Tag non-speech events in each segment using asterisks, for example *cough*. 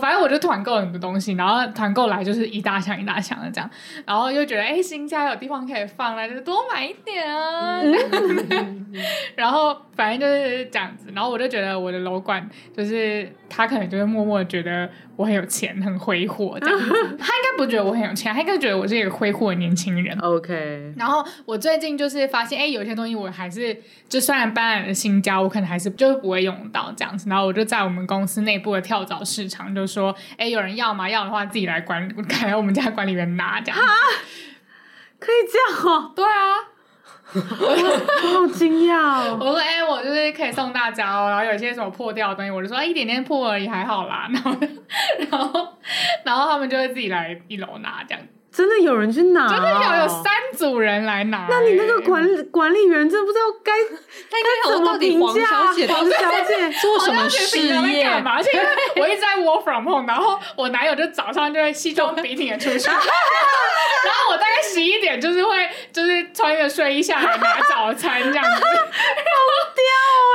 反正我就团购很多东西，然后团购来就是一大箱一大箱的这样，然后又觉得哎，新家有地方可以放，了就多买一点啊。然后反正就是这样子，然后我就觉得我的楼管就是他可能就会默默觉得我很有钱，很挥霍这样子。他应该不觉得我很有钱，他应该觉得我是一个挥霍的年轻人。*laughs* OK。然后我最近就是发现，哎，有些东西我还是就虽然搬来了新家，我可能还是就是不会用到这样子。然后我就在我们公司内部的跳蚤市场就说，哎，有人要吗？要的话自己来管，*laughs* 来我们家管理员拿这样子。可以这样哦？对啊，*laughs* 我好惊讶哦！我说，哎，我就是可以送大家哦。然后有一些什么破掉的东西，我就说，哎，一点点破而已，还好啦。*laughs* 然后，然后，然后他们就会自己来一楼拿这样。真的有人去拿，真的有有三组人来拿。那你那个管管理员真不知道该 *laughs* 该怎么评价黄小姐，黄小姐做什么事业？*laughs* 而且因为我一直在 work from home，然后我男友就早上就会西装笔挺的出去，*laughs* 然后我大概十一点就是会就是穿着睡衣下来拿早餐这样子，好屌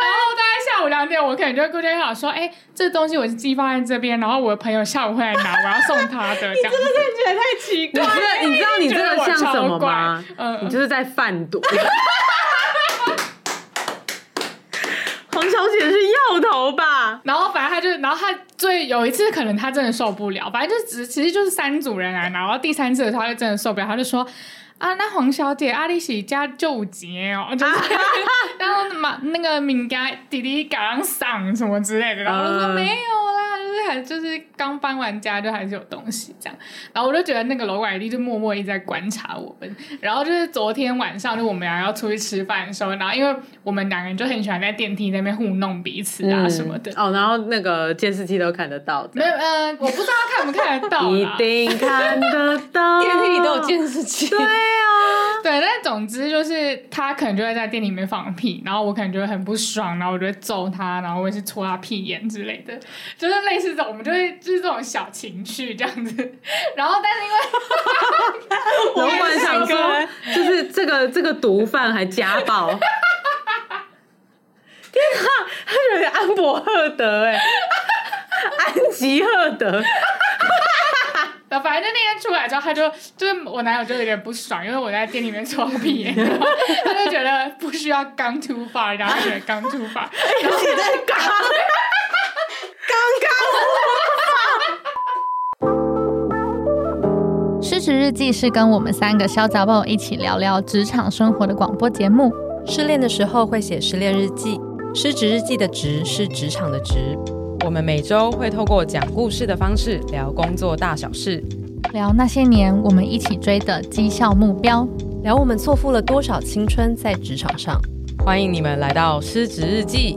哎！然后大概下午两点，我可能就会过去想说，哎，这东西我是寄放在这边，然后我的朋友下午会来拿，我要送他的。*laughs* 你真的觉得太奇怪。你知道 *laughs* 你这个像什么吗？嗯，你就是在贩毒。*laughs* 黄小姐是药头吧？然后反正他就，然后他最有一次可能他真的受不了，反正就只其实就是三组人来拿，然后第三次的时候他就真的受不了，他就说。啊，那黄小姐，阿里喜家就节哦，就是，*laughs* 然后嘛，那个敏感弟弟赶上嗓什么之类的，然后说没有啦，就是还就是刚搬完家，就还是有东西这样，然后我就觉得那个楼管弟就默默一直在观察我们，然后就是昨天晚上就我们俩要出去吃饭的时候，然后因为我们两个人就很喜欢在电梯那边互弄彼此啊什么的，哦，然后那个监视器都看得到，没有，呃，我不知道看不看得到，*laughs* 一定看得到，*laughs* 电梯里都有监视器，对。*laughs* 对，但总之就是他可能就会在店里面放屁，然后我可能就会很不爽，然后我就会揍他，然后我也是戳他屁眼之类的，就是类似这种，我们就会就是这种小情趣这样子。然后，但是因为 *laughs* 我突然想说，就是这个这个毒贩还家暴，*laughs* 天啊，他有点安博赫德哎，安吉赫德。反正那天出来之后，他就就是我男友就有点不爽，因为我在店里面搓屁眼，然后他就觉得不需要 gone too far，然后觉得 gone too far，然后现在刚刚刚失职日记是跟我们三个小杂宝一起聊聊职场生活的广播节目。失恋的时候会写失恋日记，失职日记的职是职场的职。我们每周会透过讲故事的方式聊工作大小事，聊那些年我们一起追的绩效目标，聊我们错付了多少青春在职场上。欢迎你们来到失职日记。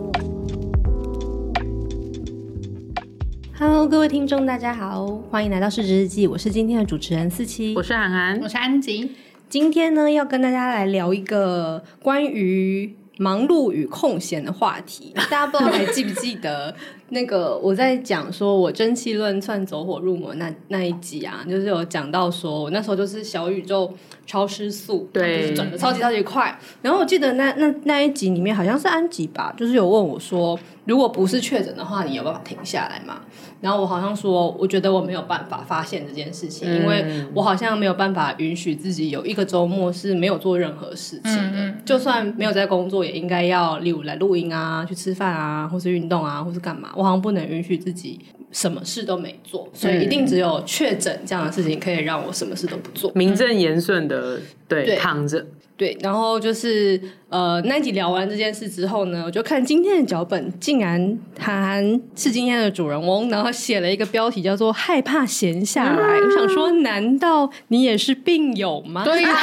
Hello，各位听众，大家好，欢迎来到失职日记。我是今天的主持人四七，我是涵涵，我是安吉。今天呢，要跟大家来聊一个关于忙碌与空闲的话题。大家不知道还记不记得？那个我在讲说，我蒸汽论算走火入魔那那一集啊，就是有讲到说，我那时候就是小宇宙超失速，对，就是转的超级超级快。然后我记得那那那一集里面好像是安吉吧，就是有问我说，如果不是确诊的话，你有办法停下来吗？然后我好像说，我觉得我没有办法发现这件事情，因为我好像没有办法允许自己有一个周末是没有做任何事情的，就算没有在工作，也应该要例如来录音啊，去吃饭啊，或是运动啊，或是干嘛。我好像不能允许自己什么事都没做，所以一定只有确诊这样的事情可以让我什么事都不做，名正言顺的对，对躺着。对，然后就是呃，那一集聊完这件事之后呢，我就看今天的脚本，竟然涵是今天的主人翁，然后写了一个标题叫做“害怕闲下来”。嗯、我想说，难道你也是病友吗？对呀、啊，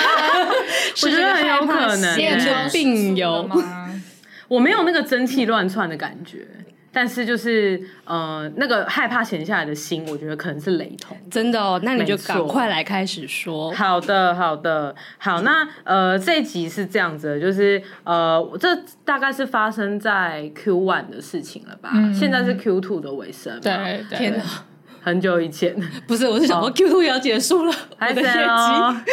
我觉得很有可能，也是病友吗 *laughs* 我没有那个蒸汽乱窜的感觉。但是就是呃，那个害怕闲下来的心，我觉得可能是雷同。真的哦，那你就赶快来开始说。好的，好的，好。那呃，这一集是这样子的，就是呃，这大概是发生在 Q one 的事情了吧？嗯、现在是 Q two 的尾声。对，对，天哪，很久以前，不是，我是想说 Q two 也要结束了，还我的业哦绩。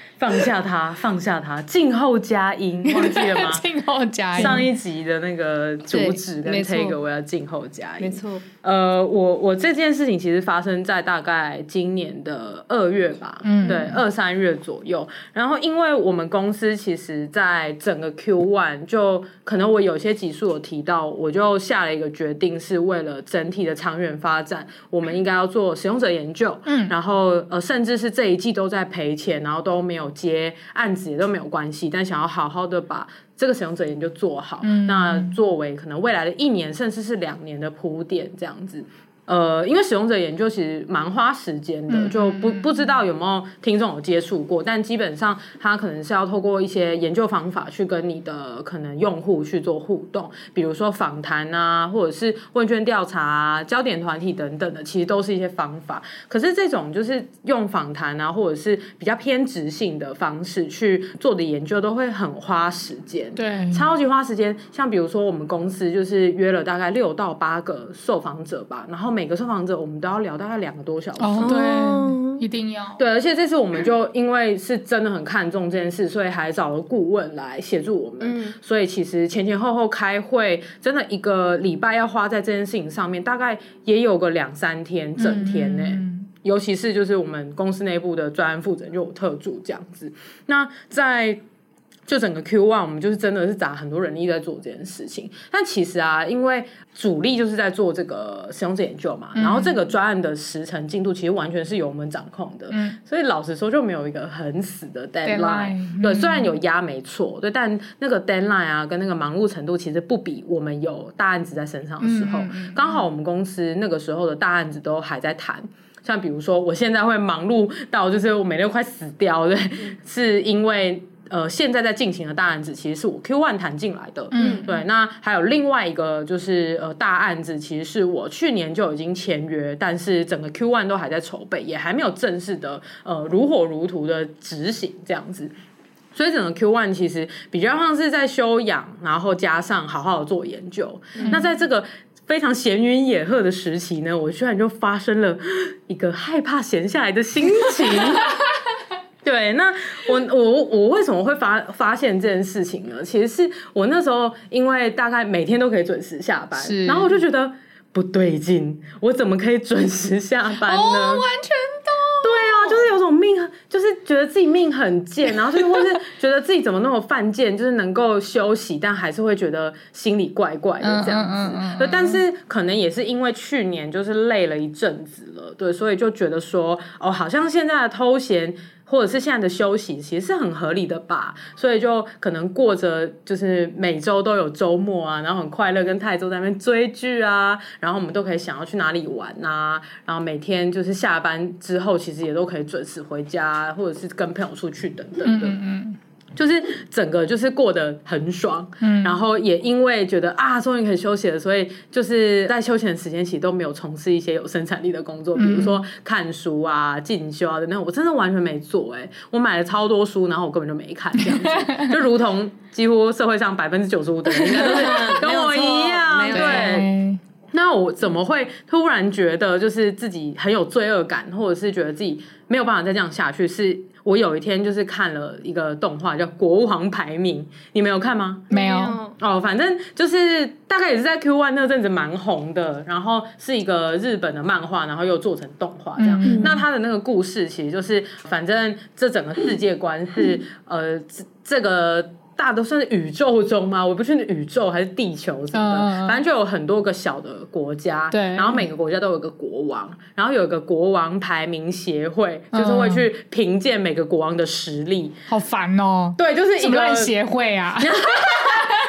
*laughs* 放下它，*laughs* 放下它，静候佳音，*laughs* 忘记了吗？静候佳音。上一集的那个主旨跟 take，我要静候佳音。没错。呃，我我这件事情其实发生在大概今年的二月吧，嗯，对，二三月左右。然后，因为我们公司其实，在整个 Q one 就可能我有些集数有提到，我就下了一个决定，是为了整体的长远发展，我们应该要做使用者研究。嗯，然后呃，甚至是这一季都在赔钱，然后都没有。接案子也都没有关系，但想要好好的把这个使用者研究做好，嗯、那作为可能未来的一年甚至是两年的铺垫，这样子。呃，因为使用者研究其实蛮花时间的，就不不知道有没有听众有接触过，但基本上他可能是要透过一些研究方法去跟你的可能用户去做互动，比如说访谈啊，或者是问卷调查啊、焦点团体等等的，其实都是一些方法。可是这种就是用访谈啊，或者是比较偏执性的方式去做的研究，都会很花时间，对，超级花时间。像比如说我们公司就是约了大概六到八个受访者吧，然后。每个受访者我们都要聊大概两个多小时。哦，对，一定要。对，而且这次我们就因为是真的很看重这件事，所以还找了顾问来协助我们。嗯，所以其实前前后后开会，真的一个礼拜要花在这件事情上面，大概也有个两三天，整天呢。嗯。尤其是就是我们公司内部的专案负责人就有特助这样子。那在就整个 Q one，我们就是真的是砸很多人力在做这件事情。但其实啊，因为主力就是在做这个使用者研究嘛，嗯、然后这个专案的时程进度其实完全是由我们掌控的。嗯、所以老实说，就没有一个很死的 deadline。Deadline, 对，嗯、虽然有压没错，对，但那个 deadline 啊，跟那个忙碌程度其实不比我们有大案子在身上的时候。嗯、刚好我们公司那个时候的大案子都还在谈，像比如说我现在会忙碌到就是我每天快死掉，对，嗯、是因为。呃，现在在进行的大案子其实是我 Q one 谈进来的，嗯，对。那还有另外一个就是呃大案子，其实是我去年就已经签约，但是整个 Q one 都还在筹备，也还没有正式的呃如火如荼的执行这样子。所以整个 Q one 其实比较像是在休养，然后加上好好做研究。嗯、那在这个非常闲云野鹤的时期呢，我居然就发生了一个害怕闲下来的心情。*laughs* 对，那我我我为什么会发发现这件事情呢？其实是我那时候因为大概每天都可以准时下班，是然后我就觉得不对劲，我怎么可以准时下班呢？*laughs* 哦，完全懂。对啊，就是有种命，就是觉得自己命很贱，然后就是或是觉得自己怎么那么犯贱，就是能够休息，但还是会觉得心里怪怪的这样子。嗯嗯嗯嗯、但是可能也是因为去年就是累了一阵子了，对，所以就觉得说，哦，好像现在的偷闲。或者是现在的休息其实是很合理的吧，所以就可能过着就是每周都有周末啊，然后很快乐跟泰州在那边追剧啊，然后我们都可以想要去哪里玩啊，然后每天就是下班之后其实也都可以准时回家，或者是跟朋友出去等等的。就是整个就是过得很爽，嗯，然后也因为觉得啊，终于可以休息了，所以就是在休闲的时间其实都没有从事一些有生产力的工作，比如说看书啊、进修啊的那种，我真的完全没做哎，我买了超多书，然后我根本就没看，这样子，*laughs* 就如同几乎社会上百分之九十五的人应该都是跟我一样，*laughs* 对。那我怎么会突然觉得就是自己很有罪恶感，或者是觉得自己没有办法再这样下去？是我有一天就是看了一个动画叫《国王排名》，你没有看吗？没有哦，反正就是大概也是在 Q One 那阵子蛮红的，然后是一个日本的漫画，然后又做成动画这样。那他的那个故事其实就是，反正这整个世界观是呃这这个。大都算是宇宙中吗？我不确定宇宙还是地球什么的，嗯、反正就有很多个小的国家，对，然后每个国家都有一个国王，然后有一个国王排名协会，嗯、就是会去评鉴每个国王的实力。好烦哦！对，就是一个协会啊。*laughs*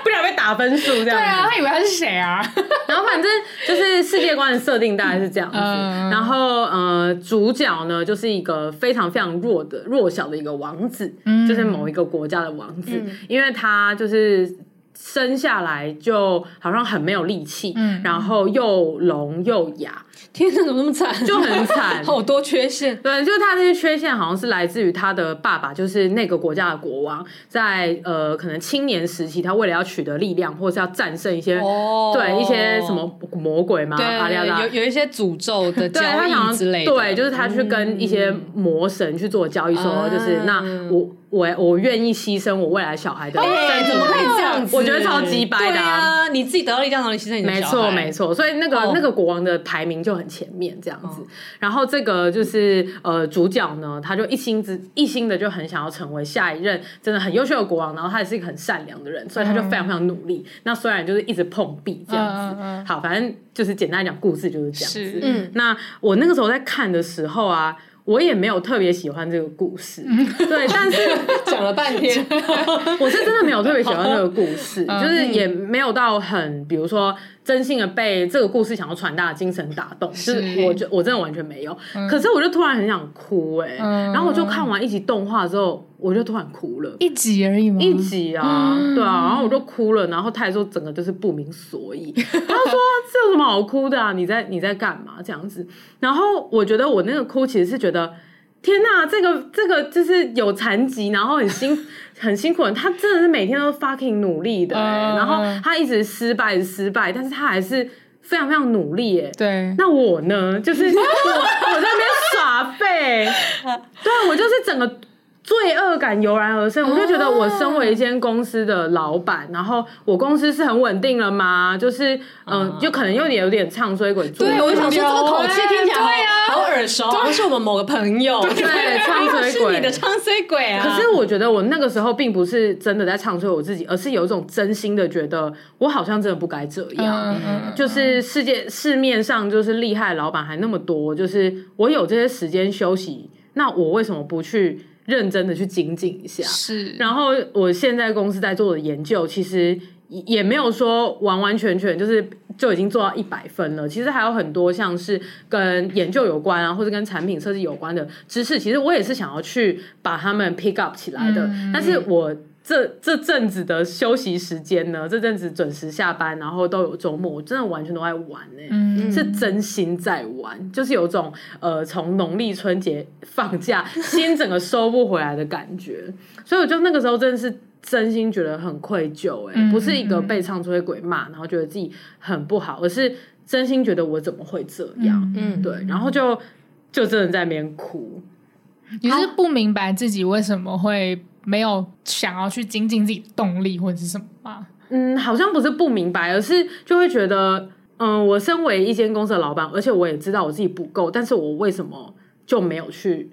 不想被打分数这样子。对啊，他以为他是谁啊？然后反正就是世界观的设定大概是这样子。嗯、然后呃，主角呢就是一个非常非常弱的弱小的一个王子，嗯、就是某一个国家的王子，嗯、因为他就是生下来就好像很没有力气，嗯、然后又聋又哑。*laughs* 天哪，怎么那么惨？就很惨，*laughs* 好多缺陷。对，就是他这些缺陷好像是来自于他的爸爸，就是那个国家的国王，在呃可能青年时期，他为了要取得力量，或是要战胜一些、oh. 对一些什么魔鬼嘛，对，阿有有一些诅咒的 *laughs* 交易之类的，对，就是他去跟一些魔神去做交易，说、嗯、就是那我。我我愿意牺牲我未来小孩的身体，欸，怎么可以这样子？我觉得超级白的啊！你自己得到力量，然后你牺牲你的。没错没错，所以那个、哦、那个国王的排名就很前面这样子。哦、然后这个就是呃主角呢，他就一心之一心的就很想要成为下一任真的很优秀的国王，然后他也是一个很善良的人，所以他就非常非常努力。嗯、那虽然就是一直碰壁这样子，好，反正就是简单讲故事就是这样子。嗯，那我那个时候在看的时候啊。我也没有特别喜欢这个故事，对，但是 *laughs* 讲了半天，*laughs* 我是真的没有特别喜欢这个故事，*laughs* 就是也没有到很，比如说。真心的被这个故事想要传达的精神打动，是就是我就我真的完全没有，嗯、可是我就突然很想哭哎、欸，嗯、然后我就看完一集动画之后，我就突然哭了，一集而已吗？一集啊，嗯、对啊，然后我就哭了，然后他还说整个就是不明所以，*laughs* 他说这有什么好哭的啊？你在你在干嘛这样子？然后我觉得我那个哭其实是觉得。天呐，这个这个就是有残疾，然后很辛 *laughs* 很辛苦的，他真的是每天都 fucking 努力的、欸，uh, 然后他一直失败失败，但是他还是非常非常努力耶、欸。对，那我呢？就是 *laughs* 我我在那边耍废，*laughs* 对，我就是整个。罪恶感油然而生，我就觉得我身为一间公司的老板，然后我公司是很稳定了吗？就是嗯，就可能有点有点唱衰鬼。对，我想说这个口气听起来好耳熟，好像是我们某个朋友。对，唱衰鬼，*laughs* 是你的唱衰鬼啊！可是我觉得我那个时候并不是真的在唱衰我自己，而是有一种真心的觉得我好像真的不该这样。就是世界市面上就是厉害的老板还那么多，就是我有这些时间休息，那我为什么不去？认真的去精进一下，是。然后我现在公司在做的研究，其实也没有说完完全全就是就已经做到一百分了。其实还有很多像是跟研究有关啊，或者跟产品设计有关的知识，其实我也是想要去把他们 pick up 起来的。嗯、但是我。这这阵子的休息时间呢？这阵子准时下班，然后都有周末，我真的完全都在玩呢、欸，嗯、是真心在玩，就是有种呃，从农历春节放假，*laughs* 心整个收不回来的感觉。所以我就那个时候真的是真心觉得很愧疚、欸，哎、嗯，不是一个被唱衰鬼骂，然后觉得自己很不好，而是真心觉得我怎么会这样？嗯，嗯对，然后就就真的在那边哭。你是不明白自己为什么会？没有想要去精进自己动力或者是什么吗？嗯，好像不是不明白，而是就会觉得，嗯，我身为一间公司的老板，而且我也知道我自己不够，但是我为什么就没有去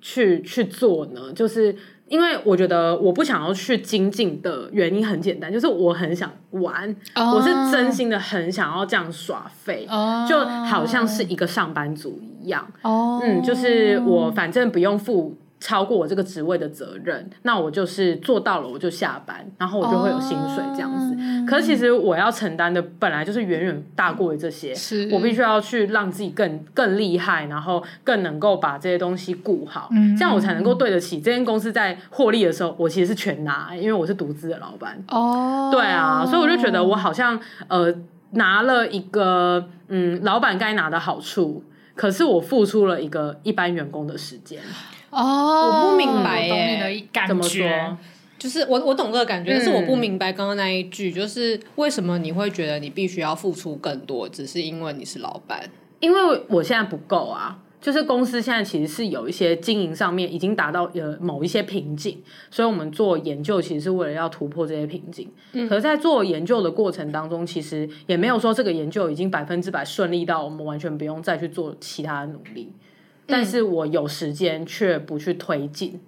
去去做呢？就是因为我觉得我不想要去精进的原因很简单，就是我很想玩，oh. 我是真心的很想要这样耍废，oh. 就好像是一个上班族一样。哦，oh. 嗯，就是我反正不用付。超过我这个职位的责任，那我就是做到了，我就下班，然后我就会有薪水这样子。Oh, 可是其实我要承担的本来就是远远大过于这些，是我必须要去让自己更更厉害，然后更能够把这些东西顾好，嗯、这样我才能够对得起这间公司在获利的时候，我其实是全拿，因为我是独资的老板。哦，oh. 对啊，所以我就觉得我好像呃拿了一个嗯老板该拿的好处，可是我付出了一个一般员工的时间。*laughs* 哦，我不明白耶，懂你的感觉，怎么说？就是我我懂这个感觉，嗯、但是我不明白刚刚那一句，就是为什么你会觉得你必须要付出更多，只是因为你是老板？因为我现在不够啊，就是公司现在其实是有一些经营上面已经达到呃某一些瓶颈，所以我们做研究其实是为了要突破这些瓶颈。嗯，可是在做研究的过程当中，其实也没有说这个研究已经百分之百顺利到我们完全不用再去做其他的努力。但是我有时间却不去推进，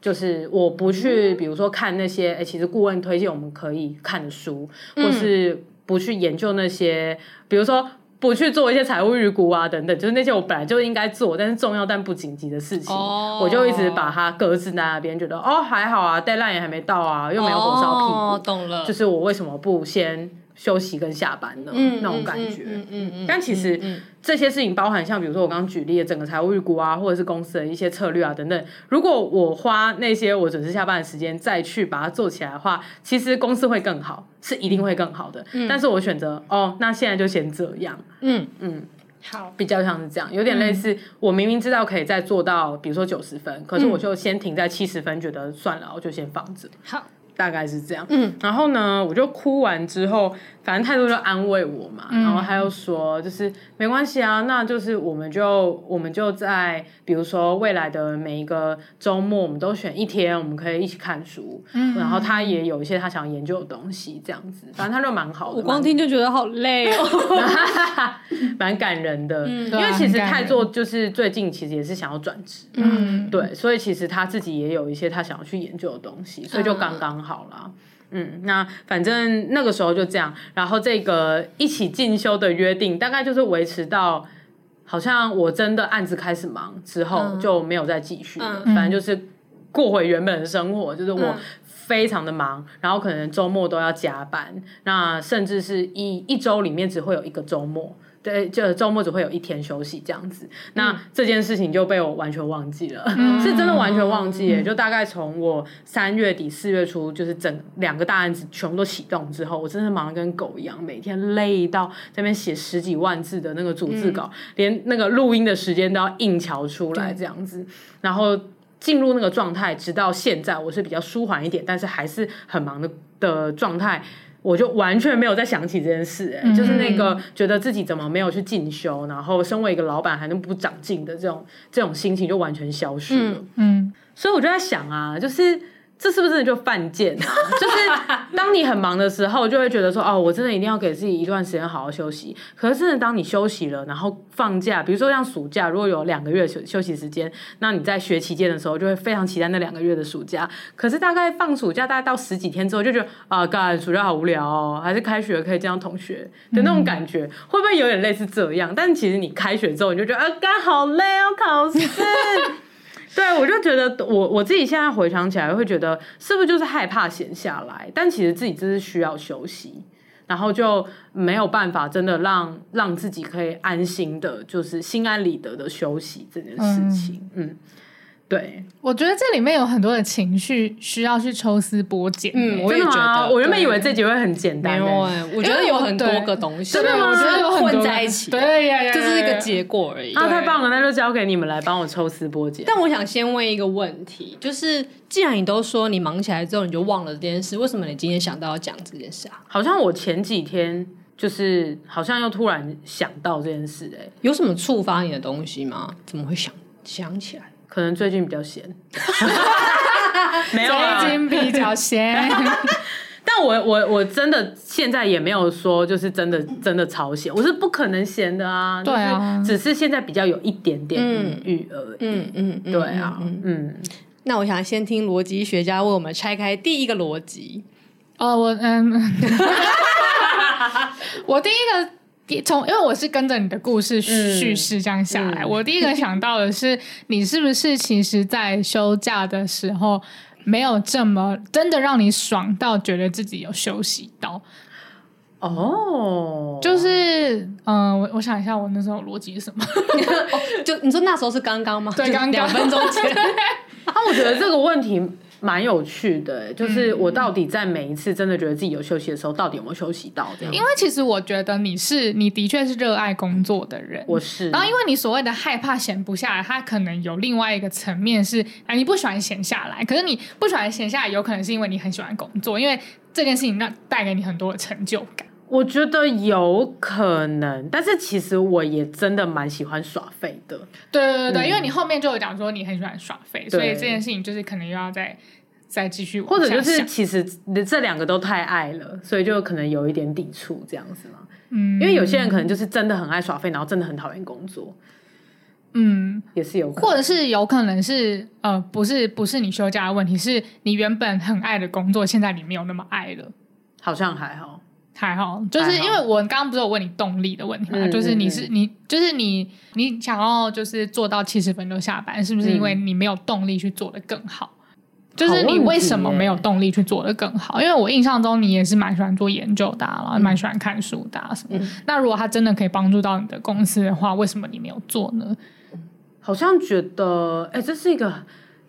就是我不去，比如说看那些，哎，其实顾问推荐我们可以看的书，或是不去研究那些，比如说不去做一些财务预估啊等等，就是那些我本来就应该做，但是重要但不紧急的事情，我就一直把它搁置在那边，觉得哦还好啊，deadline 也还没到啊，又没有火烧屁股，哦，懂了，就是我为什么不先。休息跟下班的那种感觉，嗯嗯嗯，但其实这些事情包含像比如说我刚刚举例的整个财务预估啊，或者是公司的一些策略啊等等。如果我花那些我准时下班的时间再去把它做起来的话，其实公司会更好，是一定会更好的。但是我选择哦，那现在就先这样。嗯嗯，好，比较像是这样，有点类似。我明明知道可以再做到，比如说九十分，可是我就先停在七十分，觉得算了，我就先放着。好。大概是这样，嗯，然后呢，我就哭完之后，反正态度就安慰我嘛，嗯、然后他又说，就是没关系啊，那就是我们就我们就在比如说未来的每一个周末，我们都选一天，我们可以一起看书，嗯，然后他也有一些他想研究的东西，这样子，反正他就蛮好的，我光听就觉得好累哦，*laughs* *laughs* 蛮感人的，嗯，因为其实泰做就是最近其实也是想要转职，嗯，对，所以其实他自己也有一些他想要去研究的东西，所以就刚刚好。好了，嗯，那反正那个时候就这样，然后这个一起进修的约定大概就是维持到好像我真的案子开始忙之后就没有再继续了，嗯、反正就是过回原本的生活，就是我非常的忙，然后可能周末都要加班，那甚至是一一周里面只会有一个周末。对，就周末只会有一天休息这样子，那这件事情就被我完全忘记了，嗯、*laughs* 是真的完全忘记耶。嗯、就大概从我三月底四月初，就是整两个大案子全部都启动之后，我真的忙得跟狗一样，每天累到在那边写十几万字的那个逐字稿，嗯、连那个录音的时间都要硬乔出来这样子，然后进入那个状态，直到现在我是比较舒缓一点，但是还是很忙的的状态。我就完全没有再想起这件事，哎，就是那个觉得自己怎么没有去进修，然后身为一个老板还能不长进的这种这种心情就完全消失了。嗯，嗯，所以我就在想啊，就是。这是不是就犯贱？*laughs* 就是当你很忙的时候，就会觉得说，哦，我真的一定要给自己一段时间好好休息。可是，真的当你休息了，然后放假，比如说像暑假，如果有两个月休休息时间，那你在学期间的时候，就会非常期待那两个月的暑假。可是，大概放暑假大概到十几天之后，就觉得啊，干暑假好无聊哦，还是开学可以见到同学的那种感觉，会不会有点类似这样？但其实你开学之后，你就觉得啊，干好累哦，考试。对，我就觉得我我自己现在回想起来，会觉得是不是就是害怕闲下来？但其实自己就是需要休息，然后就没有办法真的让让自己可以安心的，就是心安理得的休息这件事情，嗯。嗯对，我觉得这里面有很多的情绪需要去抽丝剥茧。嗯，我也觉得，我原本以为这集会很简单。没有哎，我觉得有很多个东西，真的吗？我觉得有混在一起。对呀，就是一个结果而已。啊，太棒了，那就交给你们来帮我抽丝剥茧。但我想先问一个问题，就是既然你都说你忙起来之后你就忘了这件事，为什么你今天想到要讲这件事啊？好像我前几天就是好像又突然想到这件事，哎，有什么触发你的东西吗？怎么会想想起来？可能最近比较闲，*laughs* 没有啊，最近比较闲。*laughs* 但我我我真的现在也没有说就是真的真的超闲，我是不可能闲的啊。对啊，只是现在比较有一点点余而已。嗯嗯，对啊，嗯。那我想先听逻辑学家为我们拆开第一个逻辑。哦，我嗯，*laughs* 我第一个。从因为我是跟着你的故事叙事这样下来，嗯嗯、我第一个想到的是，你是不是其实，在休假的时候没有这么真的让你爽到觉得自己有休息到？哦，就是嗯，我、呃、我想一下，我那时候逻辑是什么？*laughs* 就你说那时候是刚刚吗？对，刚刚两分钟前。*laughs* 啊，我觉得这个问题。蛮有趣的，就是我到底在每一次真的觉得自己有休息的时候，到底有没有休息到？这样，因为其实我觉得你是，你的确是热爱工作的人，我是。然后，因为你所谓的害怕闲不下来，它可能有另外一个层面是，啊，你不喜欢闲下来。可是你不喜欢闲下来，有可能是因为你很喜欢工作，因为这件事情让带给你很多的成就感。我觉得有可能，但是其实我也真的蛮喜欢耍废的。对对对因为你后面就有讲说你很喜欢耍废，所以这件事情就是可能又要再再继续，或者就是其实这两个都太爱了，所以就可能有一点抵触这样子嘛。嗯，因为有些人可能就是真的很爱耍废，然后真的很讨厌工作。嗯，也是有可能，或者是有可能是呃，不是不是你休假的问题，是你原本很爱的工作，现在你没有那么爱了。好像还好。还好，就是因为我刚刚不是有问你动力的问题嘛，就是你是你就是你你想要就是做到七十分就下班，是不是因为你没有动力去做的更好？就是你为什么没有动力去做的更好？因为我印象中你也是蛮喜欢做研究的，然后蛮喜欢看书的什么。那如果他真的可以帮助到你的公司的话，为什么你没有做呢？好像觉得，哎，这是一个。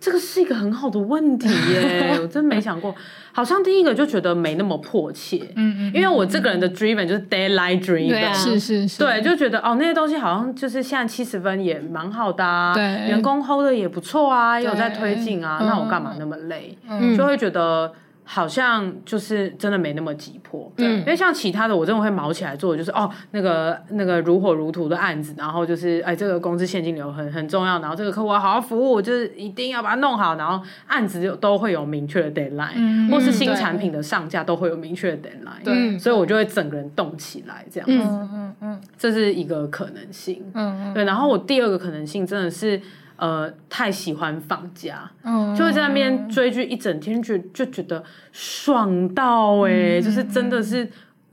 这个是一个很好的问题耶，*laughs* 我真没想过。好像第一个就觉得没那么迫切，嗯嗯，因为我这个人的 driven 就是 d a y l i g h t driven，对啊，是是是，对，就觉得哦那些东西好像就是现在七十分也蛮好的啊，对，员工 hold 的也不错啊，也有在推进啊，那我干嘛那么累？嗯，就会觉得。好像就是真的没那么急迫，嗯，因为像其他的，我真的会毛起来做，就是哦，那个那个如火如荼的案子，然后就是哎，这个公司现金流很很重要，然后这个客户要好好服务，就是一定要把它弄好，然后案子就都会有明确的 deadline，嗯，或是新产品的上架都会有明确的 deadline，对，所以我就会整个人动起来这样。子，嗯嗯嗯，这是一个可能性，嗯嗯，对，然后我第二个可能性真的是。呃，太喜欢放假，嗯，就会在那边追剧一整天，就就觉得爽到哎、欸，嗯、就是真的是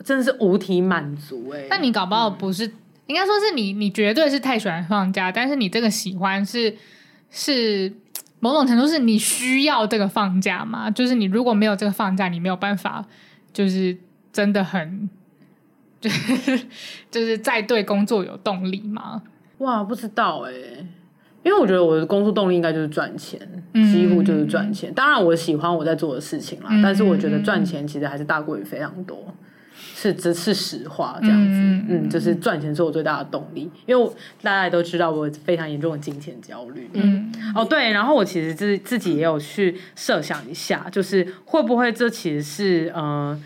真的是无体满足哎、欸。但你搞不好不是，嗯、应该说是你，你绝对是太喜欢放假，但是你这个喜欢是是某种程度是你需要这个放假吗？就是你如果没有这个放假，你没有办法，就是真的很，就 *laughs* 是就是在对工作有动力吗？哇，不知道哎、欸。因为我觉得我的工作动力应该就是赚钱，嗯、几乎就是赚钱。当然，我喜欢我在做的事情啦，嗯、但是我觉得赚钱其实还是大过于非常多，是这是实话这样子。嗯，嗯，就是赚钱是我最大的动力，因为大家也都知道我非常严重的金钱焦虑。嗯，哦对，然后我其实自自己也有去设想一下，就是会不会这其实是呃。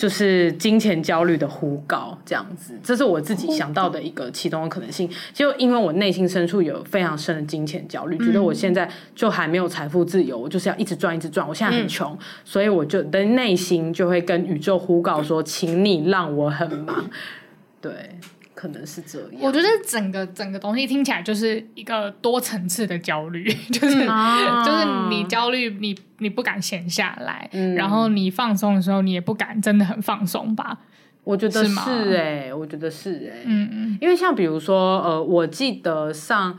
就是金钱焦虑的呼告，这样子，这是我自己想到的一个其中的可能性。就因为我内心深处有非常深的金钱焦虑，觉得我现在就还没有财富自由，我就是要一直赚，一直赚。我现在很穷，所以我就的内心就会跟宇宙呼告说，请你让我很忙。对。可能是这样，我觉得整个整个东西听起来就是一个多层次的焦虑，*laughs* 就是、嗯、就是你焦虑，你你不敢闲下来，嗯、然后你放松的时候，你也不敢真的很放松吧？我觉得是哎、欸，我觉得是哎、欸，嗯嗯，因为像比如说呃，我记得上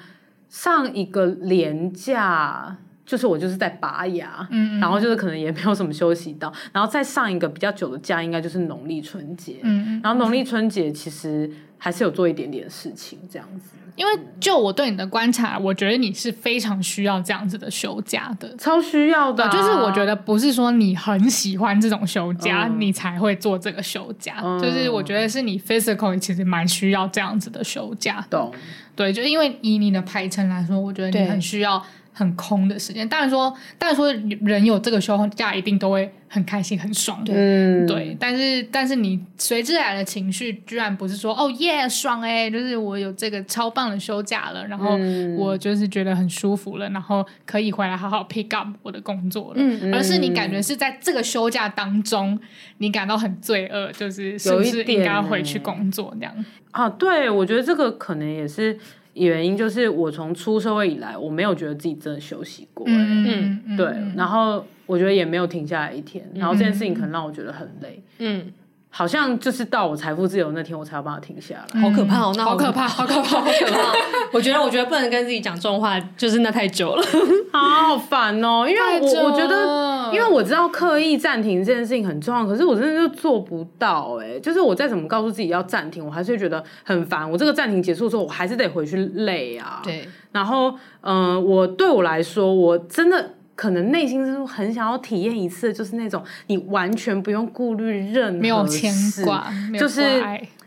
上一个年假。就是我就是在拔牙，嗯，嗯，然后就是可能也没有什么休息到，然后再上一个比较久的假，应该就是农历春节，嗯，嗯，然后农历春节其实还是有做一点点事情这样子。因为就我对你的观察，我觉得你是非常需要这样子的休假的，超需要的、啊。就是我觉得不是说你很喜欢这种休假，嗯、你才会做这个休假，嗯、就是我觉得是你 physical 其实蛮需要这样子的休假。懂，对，就因为以你的排程来说，我觉得你很需要。很空的时间，当然说，当然说，人有这个休假一定都会很开心、很爽，嗯，对。但是，但是你随之来的情绪，居然不是说哦耶爽哎，就是我有这个超棒的休假了，然后我就是觉得很舒服了，然后可以回来好好 pick up 我的工作了，嗯，而是你感觉是在这个休假当中，你感到很罪恶，就是是不是应该回去工作这样？啊，对，我觉得这个可能也是。原因就是我从出社会以来，我没有觉得自己真的休息过，嗯嗯，对，然后我觉得也没有停下来一天，然后这件事情可能让我觉得很累，嗯。好像就是到我财富自由那天，我才有办法停下来。好可怕哦！那好可怕，好可怕，*laughs* 好可怕！我觉得，我觉得不能跟自己讲这种话，就是那太久了，*laughs* 啊，好烦哦！因为我我觉得，因为我知道刻意暂停这件事情很重要，可是我真的就做不到。哎，就是我再怎么告诉自己要暂停，我还是会觉得很烦。我这个暂停结束之后，我还是得回去累啊。对。然后，嗯、呃，我对我来说，我真的。可能内心是很想要体验一次，就是那种你完全不用顾虑任何事，没有牵挂，就是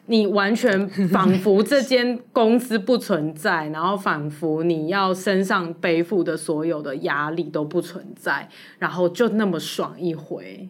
你完全仿佛这间公司不存在，然后仿佛你要身上背负的所有的压力都不存在，然后就那么爽一回。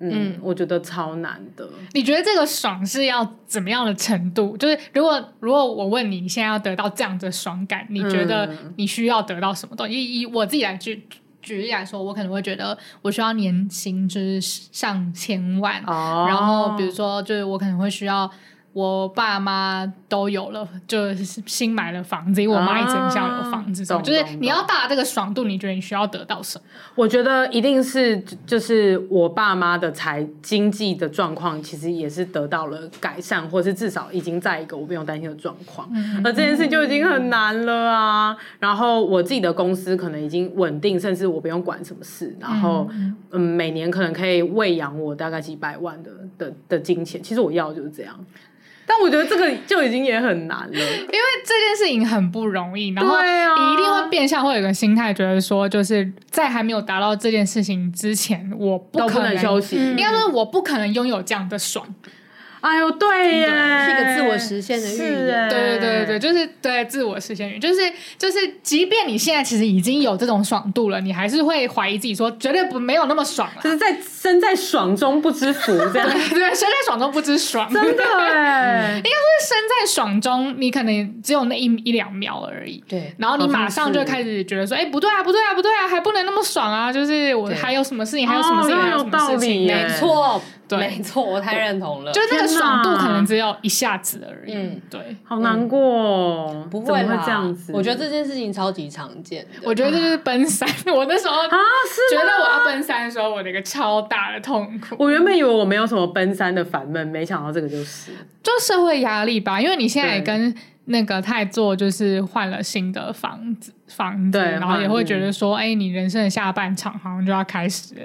嗯，嗯，我觉得超难的。你觉得这个爽是要怎么样的程度？就是如果如果我问你，你现在要得到这样的爽感，你觉得你需要得到什么东西？以以我自己来去。举例来说，我可能会觉得我需要年薪就是上千万，oh. 然后比如说就是我可能会需要。我爸妈都有了，就是新买了房子，因为我妈一直很想有房子，啊、就是你要达这个爽度，你觉得你需要得到什么？我觉得一定是就是我爸妈的财经济的状况，其实也是得到了改善，或是至少已经在一个我不用担心的状况。嗯、而这件事就已经很难了啊！然后我自己的公司可能已经稳定，甚至我不用管什么事，然后嗯，嗯，每年可能可以喂养我大概几百万的的的金钱。其实我要的就是这样。但我觉得这个就已经也很难了，因为这件事情很不容易。然后你一定会变相会有个心态，觉得说就是在还没有达到这件事情之前，我不可能，能休息，应该说我不可能拥有这样的爽。哎呦，对耶，是一个自我实现的预言。对对对对，就是对自我实现预言，就是就是，即便你现在其实已经有这种爽度了，你还是会怀疑自己，说绝对不没有那么爽了。就是在身在爽中不知福，这样对，*laughs* 对，身在爽中不知爽，真的哎，应该说身在爽中，你可能只有那一一两秒而已。对，然后你马上就开始觉得说，哎，不对啊，不对啊，不对啊，还不能那么爽啊！就是我还有什么事情，还有什么事情，还有什么事情，没错。对，没错，我太认同了。就那个爽度可能只有一下子而已。嗯，对，好难过，哦。不会会这样子。我觉得这件事情超级常见。我觉得这就是奔三。*laughs* 我那时候啊，是觉得我要奔三的时候，我的一个超大的痛苦。我原本以为我没有什么奔三的烦闷，没想到这个就是，就社会压力吧。因为你现在也跟那个太做，就是换了新的房子，房子，然后也会觉得说，哎，你人生的下半场好像就要开始了。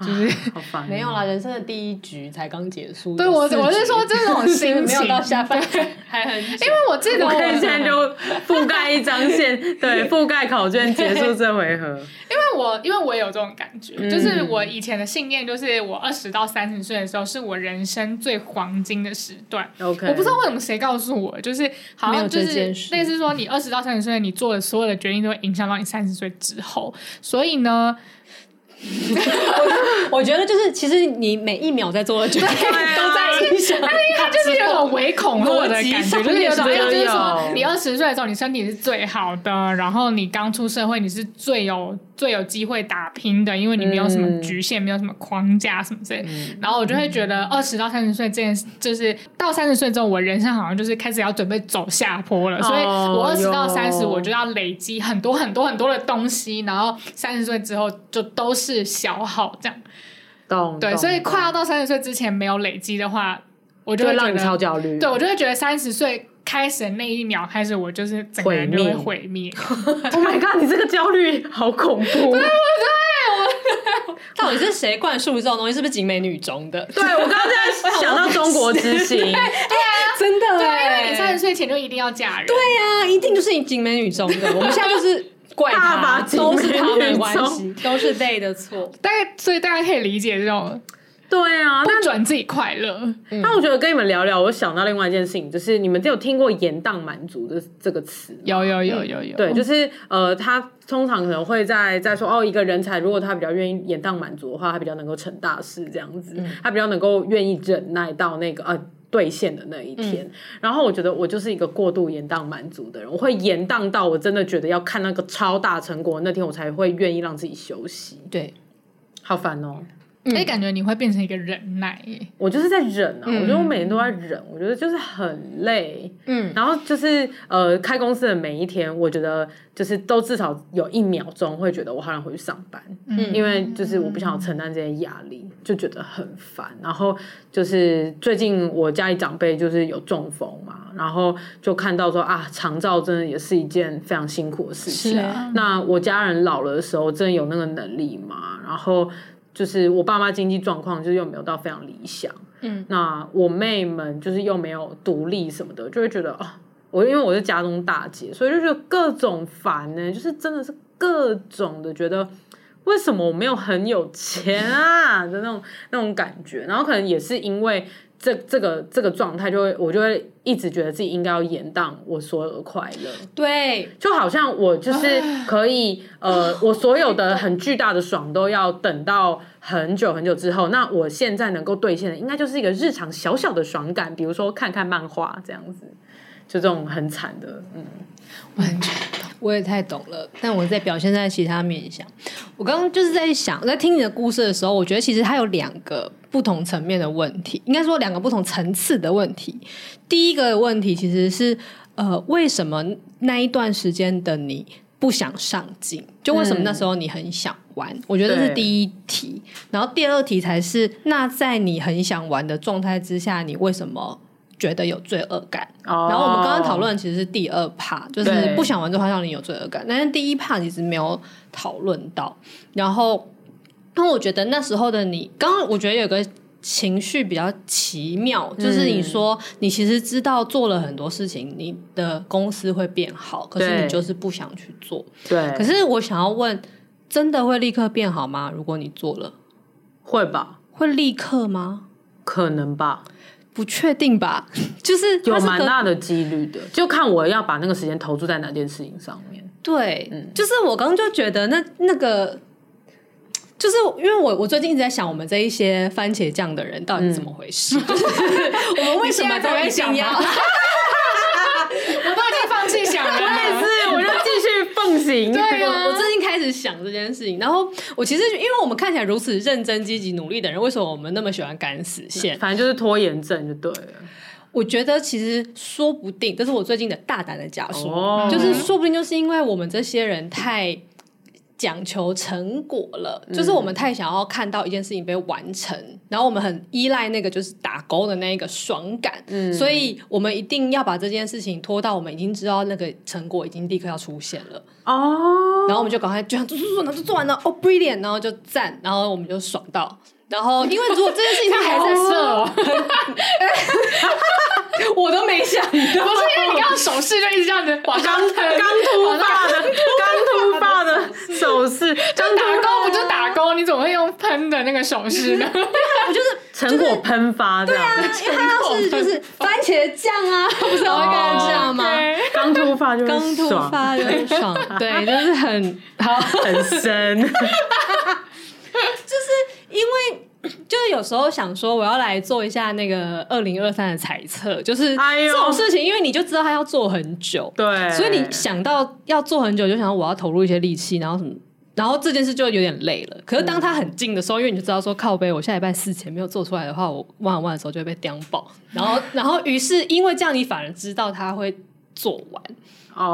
就是好烦，没有啦，人生的第一局才刚结束。对，我我是说这种心情，没有到下半场还很。因为我记得我现在就覆盖一张线，*laughs* 对，覆盖考卷结束这回合。因为我因为我也有这种感觉，就是我以前的信念就是我二十到三十岁的时候是我人生最黄金的时段。OK，我不知道为什么谁告诉我，就是好像就是类似说你二十到三十岁，你做的所有的决定都会影响到你三十岁之后，所以呢。*laughs* 我觉得就是，其实你每一秒在做的决定都在影响。他就是有种唯恐怖的感觉，就是有种，就是说你二十岁的时候，你身体是最好的，然后你刚出社会，你是最有最有机会打拼的，因为你没有什么局限，没有什么框架什么之类。然后我就会觉得，二十到三十岁这件事，就是到三十岁之后，我人生好像就是开始要准备走下坡了。所以我二十到三十，我就要累积很多很多很多的东西，然后三十岁之后就都是。消耗这样，懂对，所以快要到三十岁之前没有累积的话，我就会让你超焦虑。对，我就会觉得三十岁开始的那一秒开始，我就是整个人就会毁灭。*laughs* Oh my god！你这个焦虑好恐怖，对不对？我 *laughs* 到底是谁灌输这种东西？是不是景美女中的？对，我刚刚在 *laughs* 想到中国之星，对啊，真的，对，因为你三十岁前就一定要嫁人，对呀，一定就是景美女中的。我们现在就是。怪他，都是他没关系，都是 they 的错。大概所以大家可以理解这种，对啊，不准自己快乐。那我觉得跟你们聊聊，我想到另外一件事情，就是你们有听过“延宕满足”的这个词？有有有有有。对，就是呃，他通常可能会在在说哦，一个人才如果他比较愿意延宕满足的话，他比较能够成大事这样子，他比较能够愿意忍耐到那个呃。兑现的那一天，嗯、然后我觉得我就是一个过度延宕满足的人，我会延宕到我真的觉得要看那个超大成果那天，我才会愿意让自己休息。对，好烦哦。哎，感觉你会变成一个忍耐耶。我就是在忍啊，我觉得我每天都在忍，我觉得就是很累。嗯，然后就是呃，开公司的每一天，我觉得就是都至少有一秒钟会觉得我好想回去上班，嗯，因为就是我不想要承担这些压力，就觉得很烦。然后就是最近我家里长辈就是有中风嘛，然后就看到说啊，长照真的也是一件非常辛苦的事情。是啊，那我家人老了的时候，真的有那个能力吗？然后。就是我爸妈经济状况就是又没有到非常理想，嗯，那我妹们就是又没有独立什么的，就会觉得哦，我因为我是家中大姐，所以就觉得各种烦呢，就是真的是各种的觉得。为什么我没有很有钱啊的那种那种感觉？然后可能也是因为这这个这个状态，就会我就会一直觉得自己应该要延宕我所有的快乐。对，就好像我就是可以呃，*laughs* 我所有的很巨大的爽都要等到很久很久之后。那我现在能够兑现的，应该就是一个日常小小的爽感，比如说看看漫画这样子，就这种很惨的，嗯，完全。我也太懂了，但我在表现在其他面向。我刚刚就是在想，在听你的故事的时候，我觉得其实它有两个不同层面的问题，应该说两个不同层次的问题。第一个问题其实是，呃，为什么那一段时间的你不想上进？就为什么那时候你很想玩？嗯、我觉得这是第一题。然后第二题才是，那在你很想玩的状态之下，你为什么？觉得有罪恶感，oh, 然后我们刚刚讨论其实是第二 part，就是不想玩这话让你有罪恶感，但是第一 part 其实没有讨论到。然后，因为我觉得那时候的你，刚刚我觉得有个情绪比较奇妙，就是你说你其实知道做了很多事情，你的公司会变好，可是你就是不想去做。对，可是我想要问，真的会立刻变好吗？如果你做了，会吧？会立刻吗？可能吧，不确定吧。*laughs* 就是有蛮大的几率的，就看我要把那个时间投注在哪件事情上面。对，嗯，就是我刚刚就觉得那那个。就是因为我我最近一直在想，我们这一些番茄酱的人到底是怎么回事？嗯、*laughs* 我们为什么都会想要？*laughs* 我都已经放弃想了。我也是，我就继续奉行。对啊，我，*laughs* 我最近开始想这件事情。然后我其实因为我们看起来如此认真、积极、努力的人，为什么我们那么喜欢赶死线？反正就是拖延症就对了。我觉得其实说不定，这是我最近的大胆的假说，哦、就是说不定就是因为我们这些人太。讲求成果了，就是我们太想要看到一件事情被完成，嗯、然后我们很依赖那个就是打勾的那一个爽感，嗯，所以我们一定要把这件事情拖到我们已经知道那个成果已经立刻要出现了。哦，然后我们就赶快就想做做做，然后就做完了，哦，brilliant，然后就赞，然后我们就爽到。然后，因为如果这件事情他还在射，*laughs* 我都没想到，不是因为你刚刚手势就一直这样子，*laughs* 刚刚突发的，刚突发的手势，就打勾不就打勾？你怎么会用喷的那个手势呢？*laughs* 我就是成果喷发这样，对啊，因为他要是就是番茄酱啊，*laughs* 不是会跟他这样吗？刚突发就刚突发就爽，*laughs* 对，就是很好很深，就是。因为 *laughs* 就是有时候想说，我要来做一下那个二零二三的猜测，就是这种事情，因为你就知道他要做很久，对，所以你想到要做很久，就想到我要投入一些力气，然后什么，然后这件事就有点累了。可是当他很近的时候，因为你就知道说靠背，我下礼拜四前没有做出来的话，我万万的时候就会被钉爆。然后，然后于是因为这样，你反而知道他会做完。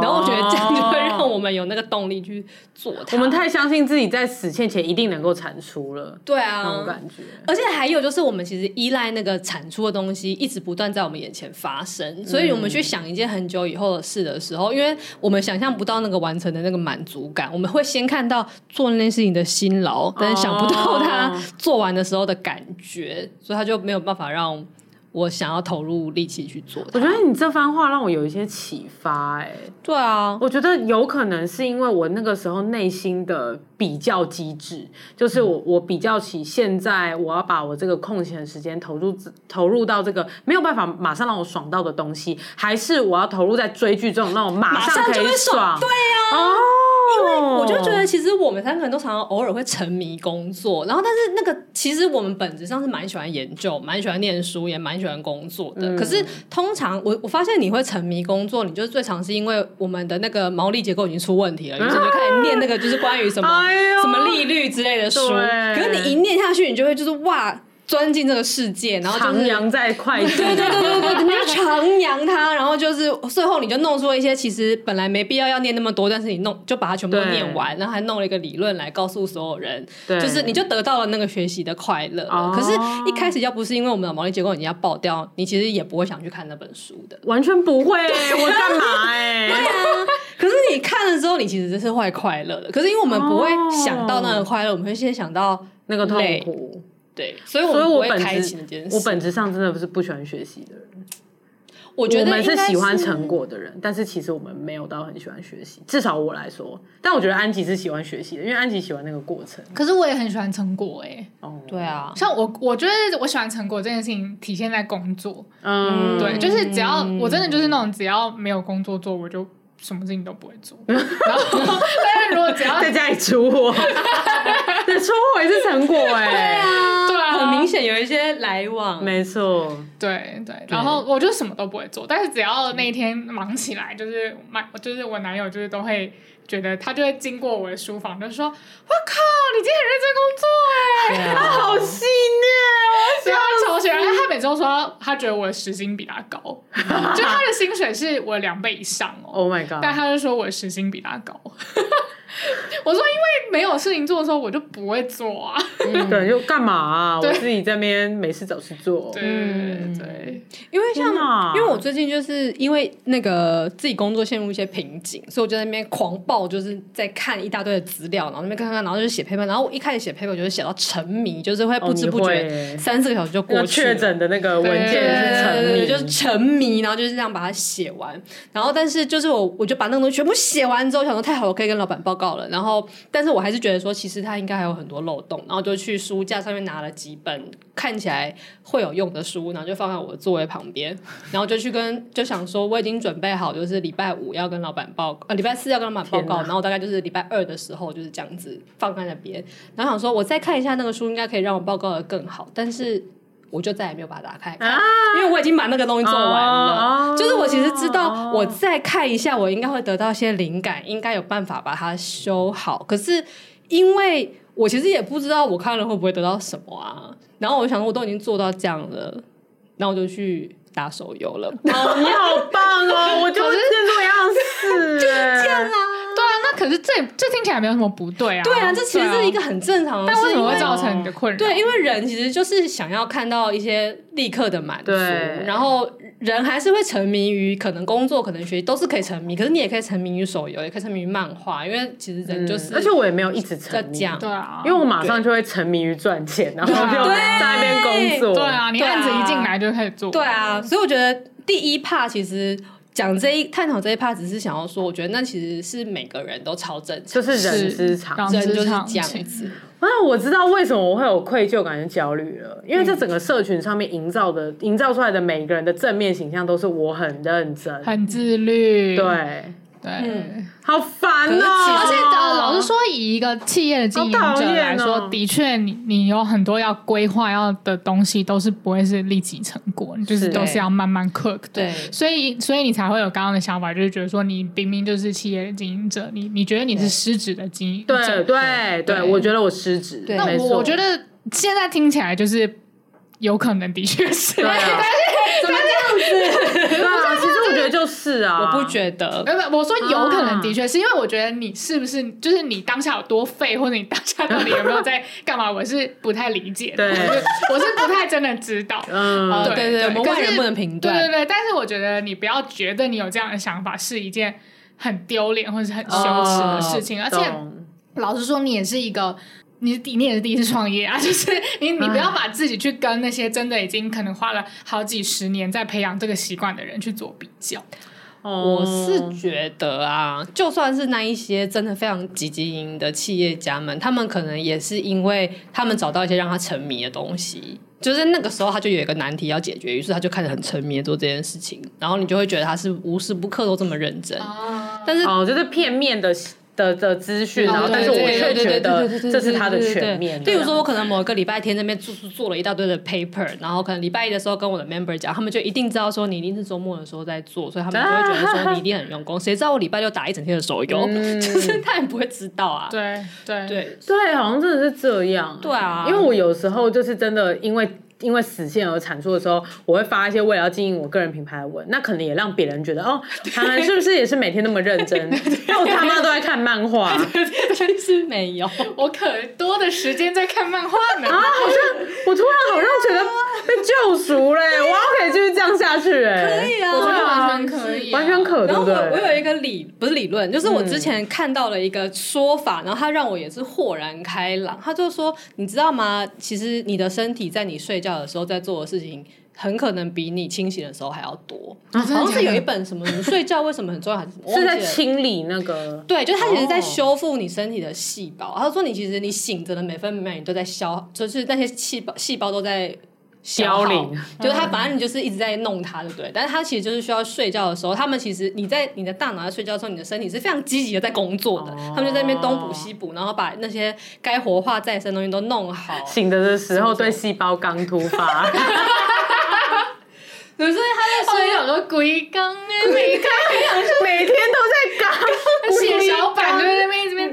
然后我觉得这样就会让我们有那个动力去做它。我们太相信自己在死线前一定能够产出了。对啊，那种感觉。而且还有就是，我们其实依赖那个产出的东西一直不断在我们眼前发生，所以我们去想一件很久以后的事的时候，因为我们想象不到那个完成的那个满足感，我们会先看到做那件事情的辛劳，但是想不到他做完的时候的感觉，所以他就没有办法让。我想要投入力气去做。我觉得你这番话让我有一些启发，哎，对啊，我觉得有可能是因为我那个时候内心的比较机制，就是我我比较起现在我要把我这个空闲的时间投入投入到这个没有办法马上让我爽到的东西，还是我要投入在追剧这种那种马上可以爽，对呀，哦。因为我就觉得，其实我们三个人都常常偶尔会沉迷工作，然后但是那个其实我们本质上是蛮喜欢研究、蛮喜欢念书，也蛮喜欢工作的。嗯、可是通常我我发现你会沉迷工作，你就是最常是因为我们的那个毛利结构已经出问题了，于是你就开始念那个就是关于什么、哎、什么利率之类的书。可是你一念下去，你就会就是哇。钻进这个世界，然后徜徉在会计，*laughs* 对对对对对，你就徜徉它，然后就是最后你就弄出了一些其实本来没必要要念那么多，但是你弄就把它全部都念完，然后还弄了一个理论来告诉所有人，就是你就得到了那个学习的快乐。可是，一开始要不是因为我们的毛利结构已经要爆掉，你其实也不会想去看那本书的，完全不会。我干嘛哎？对啊，可是你看了之后，你其实是会快乐的。可是因为我们不会想到那个快乐，我们会先想到那个痛苦。对，所以，我所以我本质我本质上真的不是不喜欢学习的人。我觉得我们是喜欢成果的人，但是其实我们没有到很喜欢学习。至少我来说，但我觉得安吉是喜欢学习的，因为安吉喜欢那个过程。可是我也很喜欢成果哎、欸。哦，对啊，像我，我觉得我喜欢成果这件事情体现在工作。嗯，对，就是只要我真的就是那种只要没有工作做，我就。什么事情都不会做，*laughs* 然后但是如果只要在家里出货，*laughs* 那，出货也是成果哎，对啊，对啊，很明显有一些来往，没错，对对，然后我就什么都不会做，但是只要那一天忙起来，就是买就是我男友就是都会。觉得他就会经过我的书房，就说：“我靠，你今天很认真工作哎，他好细腻我喜欢超喜欢，他每周说他觉得我的时薪比他高，*laughs* 就他的薪水是我两倍以上哦。Oh my god！但他就说我的时薪比他高，*laughs* 我说，因为没有事情做的时候，我就不会做啊。嗯、对，就干嘛啊？*laughs* 我自己在那边没事找事做。对嗯对，因为像因为我最近就是因为那个自己工作陷入一些瓶颈，所以我就在那边狂暴，就是在看一大堆的资料，然后那边看看，然后就写 paper，然后我一开始写 paper 就是写到沉迷，就是会不知不觉、哦、三四个小时就过去了。确诊的那个文件是沉迷，就是沉迷，然后就是这样把它写完。然后但是就是我我就把那个东西全部写完之后，想说太好了，我可以跟老板报告了。然后但是我还是觉得说，其实它应该还有很多漏洞，然后就去书架上面拿了几本看起来会有用的书，然后就放在我的座位旁边，然后就去跟就想说，我已经准备好，就是礼拜五要跟老板报，呃，礼拜四要跟老板报告，然后大概就是礼拜二的时候就是这样子放在那边，然后想说我再看一下那个书，应该可以让我报告的更好，但是我就再也没有把它打开看，啊、因为我已经把那个东西做完了，啊、就是我其实知道，我再看一下，我应该会得到一些灵感，应该有办法把它修好，可是因为。我其实也不知道我看了会不会得到什么啊，然后我就想说我都已经做到这样了，然后我就去打手游了。哦，你好棒哦！*laughs* 我就是这样子，*laughs* 就是这样啊。可是这这听起来没有什么不对啊。对啊，这其实是一个很正常的事，但为什么会造成你的困扰？对，因为人其实就是想要看到一些立刻的满足，然后人还是会沉迷于可能工作、可能学习都是可以沉迷，可是你也可以沉迷于手游，也可以沉迷于漫画，因为其实人就是，而且我也没有一直沉迷，对啊，因为我马上就会沉迷于赚钱，然后就在那边工作，对啊，你案子一进来就开始做，对啊，所以我觉得第一 part 其实。讲这一探讨这一 part，只是想要说，我觉得那其实是每个人都超正常，就是人之常，人就是这样子。那我知道为什么我会有愧疚感跟焦虑了，因为这整个社群上面营造的、营造出来的每个人的正面形象都是我很认真、很自律，对。对，嗯、好烦哦、喔！而且呃，老实说，以一个企业的经营者来说，喔、的确，你你有很多要规划要的东西，都是不会是立即成果，是就是都是要慢慢 cook 的。对，所以所以你才会有刚刚的想法，就是觉得说，你明明就是企业的经营者，你你觉得你是失职的经营者？对对对，我觉得我失职。那我我觉得现在听起来就是有可能，的确是。对啊 *laughs* 怎么这样子？*laughs* 是啊，我不觉得。没有，我说有可能，的确是因为我觉得你是不是就是你当下有多废，或者你当下到底有没有在干嘛？我是不太理解的。对，我是不太真的知道。嗯，对对对，我们外人不能评断。对对对，但是我觉得你不要觉得你有这样的想法是一件很丢脸或者是很羞耻的事情，而且老实说，你也是一个。你是第，你也是第一次创业啊，*laughs* 就是你，你不要把自己去跟那些真的已经可能花了好几十年在培养这个习惯的人去做比较。我是觉得啊，就算是那一些真的非常积极营的企业家们，他们可能也是因为他们找到一些让他沉迷的东西，就是那个时候他就有一个难题要解决，于是他就开始很沉迷做这件事情，然后你就会觉得他是无时不刻都这么认真。但是哦，就是片面的。的的资讯，然后但是我却觉得这是他的全面。例如说，我可能某一个礼拜天那边做做了一大堆的 paper，然后可能礼拜一的时候跟我的 member 讲，他们就一定知道说你一定是周末的时候在做，所以他们就会觉得说你一定很用功。谁知道我礼拜六打一整天的手游，*laughs* 就是他也不会知道啊。对对对对，好像真的是这样。对啊，因为我有时候就是真的因为。因为死线而产出的时候，我会发一些为了要经营我个人品牌的文，那可能也让别人觉得哦，*laughs* 韩寒是不是也是每天那么认真？*laughs* 我他妈都在看漫画，*laughs* 真是没有，我可多的时间在看漫画呢。啊，好像我突然好像觉得被救赎嘞，我要可以继续这样下去哎，可以啊，我觉得完全可以，完全可，然后我？我有一个理不是理论，就是我之前看到了一个说法，然后他让我也是豁然开朗。他就说，你知道吗？其实你的身体在你睡觉的时候在做的事情，很可能比你清醒的时候还要多。好像是有一本什么，你睡觉为什么很重要，还是什么？*laughs* 是在清理那个？对，就是它其实在修复你身体的细胞。他说，你其实你醒着的每分每秒你都在消，就是那些细胞细胞都在消零。就是他，反正你就是一直在弄它，对不对？但是它其实就是需要睡觉的时候，他们其实你在你的大脑在睡觉的时候，你的身体是非常积极的在工作的。他们就在那边东补西补，然后把那些该活化再生的东西都弄好。醒着的时候对细胞刚突发。*laughs* 所以他在说有个鬼刚呢，每天每天都在 *laughs* 刚，血小板就在那边这边，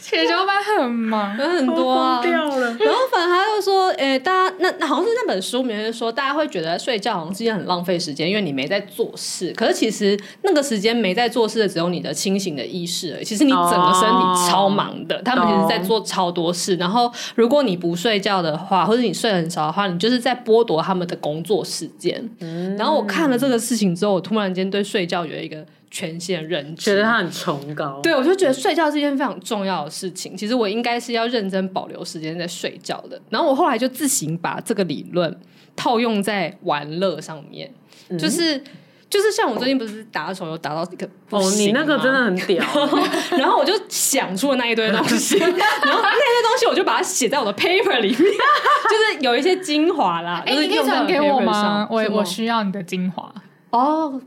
血小板很忙，血小板很忙，有很多啊，掉了。然后反正他又说，哎、呃，大家那那好像是那本书里面说，大家会觉得睡觉好像是一件很浪费时间，因为你没在做事。可是其实那个时间没在做事的只有你的清醒的意识而已。其实你整个身体超忙的，哦、他们其实在做超多事。然后如果你不睡觉的话，或者你睡很少的话，你就是在剥夺他们的工作时间。嗯、然后我看了这个事情之后，我突然间对睡觉有一个全新的认知，觉得他很崇高。对，我就觉得睡觉是一件非常重要的事情。其实我应该是要认真保留时间在睡觉的。然后我后来就自行把这个理论套用在玩乐上面，嗯、就是就是像我最近不是打手游打到一个哦，你那个真的很屌。*laughs* 然后我就想出了那一堆东西，*laughs* 然后那些东西我就把它写在我的 paper 里面，就是有一些精华啦。哎、欸，你可以传给我吗？我我需要你的精华哦。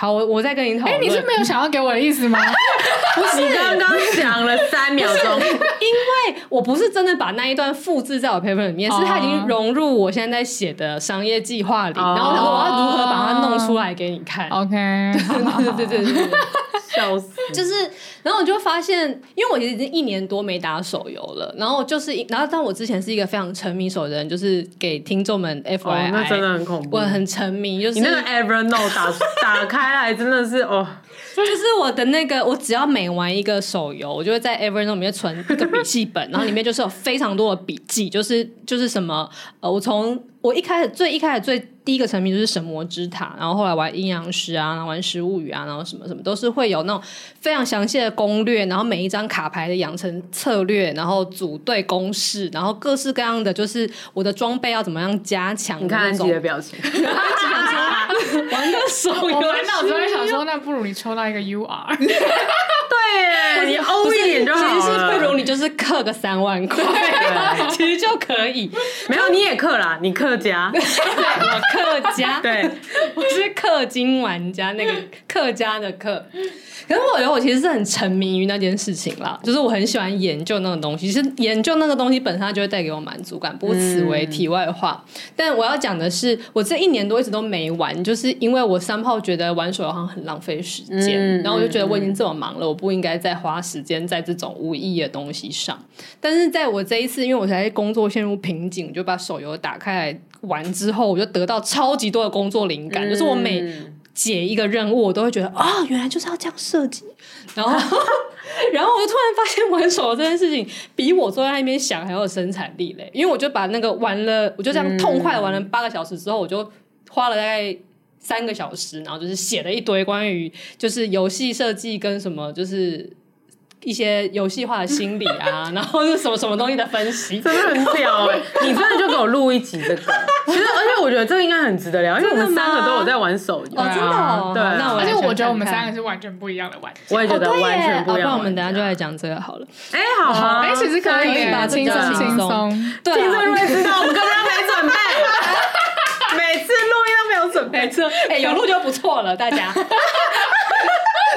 好，我我再跟你讨论。哎、欸，你是没有想要给我的意思吗？*laughs* 不是，你刚刚想了三秒钟，*laughs* 因为我不是真的把那一段复制在我 paper 里面，是它已经融入我现在在写的商业计划里，oh. 然后他说我要如何把它弄出来给你看。OK，*laughs* 对对对对对。笑死！就是，然后我就发现，因为我已经一年多没打手游了，然后就是，然后但我之前是一个非常沉迷手游的人，就是给听众们 FYI，、哦、那真的很恐怖。我很沉迷，就是你那个 Evernote 打打开来真的是哦，就是我的那个，我只要每玩一个手游，我就会在 Evernote 里面存一个笔记本，然后里面就是有非常多的笔记，就是就是什么呃，我从。我一开始最一开始最第一个沉迷就是神魔之塔，然后后来玩阴阳师啊，然后玩食物语啊，然后什么什么都是会有那种非常详细的攻略，然后每一张卡牌的养成策略，然后组队公式，然后各式各样的就是我的装备要怎么样加强。你看安吉的表情，*laughs* 玩个手游，我脑子在想说，那不如你抽到一个 UR。*laughs* *laughs* 对，你欧一点就好了。其实是不如你就是氪个三万块，对 *laughs* 其实就可以。没有，你也氪啦，你客家，*laughs* 客家，*laughs* 对，我是氪金玩家，那个客家的氪。可是我觉得我其实是很沉迷于那件事情啦，就是我很喜欢研究那个东西，其实研究那个东西本身它就会带给我满足感。不过此为题外话。嗯、但我要讲的是，我这一年多一直都没玩，就是因为我三炮觉得玩手游好像很浪费时间，嗯、然后我就觉得我已经这么忙了，我不应该再花时间在这种无意义的东西上。但是在我这一次，因为我才工作陷入瓶颈，就把手游打开来玩之后，我就得到超级多的工作灵感，嗯、就是我每。解一个任务，我都会觉得啊、哦，原来就是要这样设计。然后，然后我就突然发现玩手游这件事情比我坐在那边想还有生产力嘞。因为我就把那个玩了，我就这样痛快玩了八个小时之后，我就花了大概三个小时，然后就是写了一堆关于就是游戏设计跟什么就是。一些游戏化的心理啊，*laughs* 然后是什么什么东西的分析，真的很屌哎！*laughs* 你真的就给我录一集这个，其实而且我觉得这个应该很值得聊，因为我们三个都有在玩手游，真的对。那而且我觉得我们三个是完全不一样的玩家，我也觉得完全不一样。那我们等下就来讲这个好了。哎，好啊，哎，其实可以吧轻松轻松，对，听众会知道我们刚刚没准备，有准备，这 *laughs* 哎有录就不错了，大家。*laughs*